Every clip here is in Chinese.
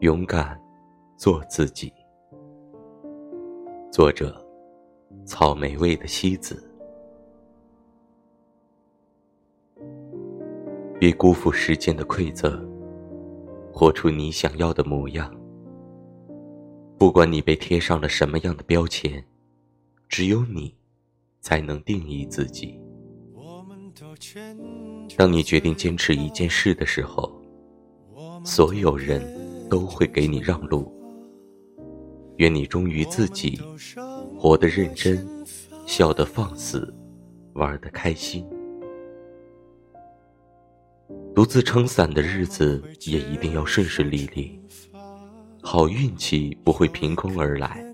勇敢做自己。作者：草莓味的西子。别辜负时间的馈赠，活出你想要的模样。不管你被贴上了什么样的标签，只有你才能定义自己。当你决定坚持一件事的时候，所有人都会给你让路。愿你忠于自己，活得认真，笑得放肆，玩得开心。独自撑伞的日子也一定要顺顺利利，好运气不会凭空而来，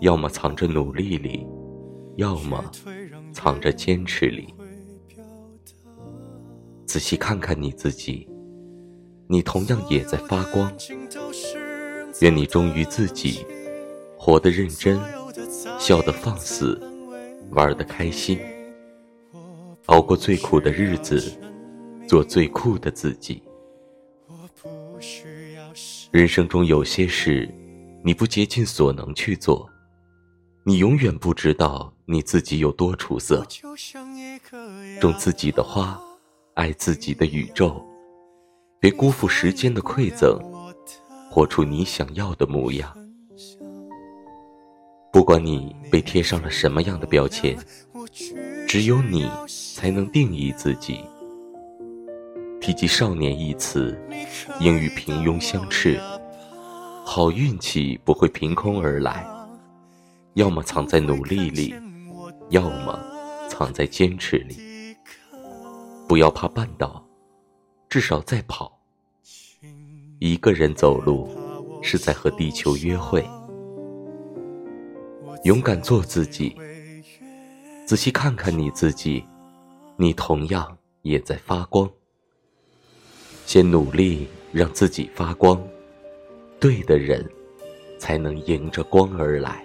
要么藏着努力里，要么藏着坚持里。仔细看看你自己，你同样也在发光。愿你忠于自己，活得认真，笑得放肆，玩得开心，熬过最苦的日子，做最酷的自己。人生中有些事，你不竭尽所能去做，你永远不知道你自己有多出色。种自己的花。爱自己的宇宙，别辜负时间的馈赠，活出你想要的模样。不管你被贴上了什么样的标签，只有你才能定义自己。提及少年一词，应与平庸相斥。好运气不会凭空而来，要么藏在努力里，要么藏在坚持里。不要怕绊倒，至少在跑。一个人走路，是在和地球约会。勇敢做自己，仔细看看你自己，你同样也在发光。先努力让自己发光，对的人，才能迎着光而来。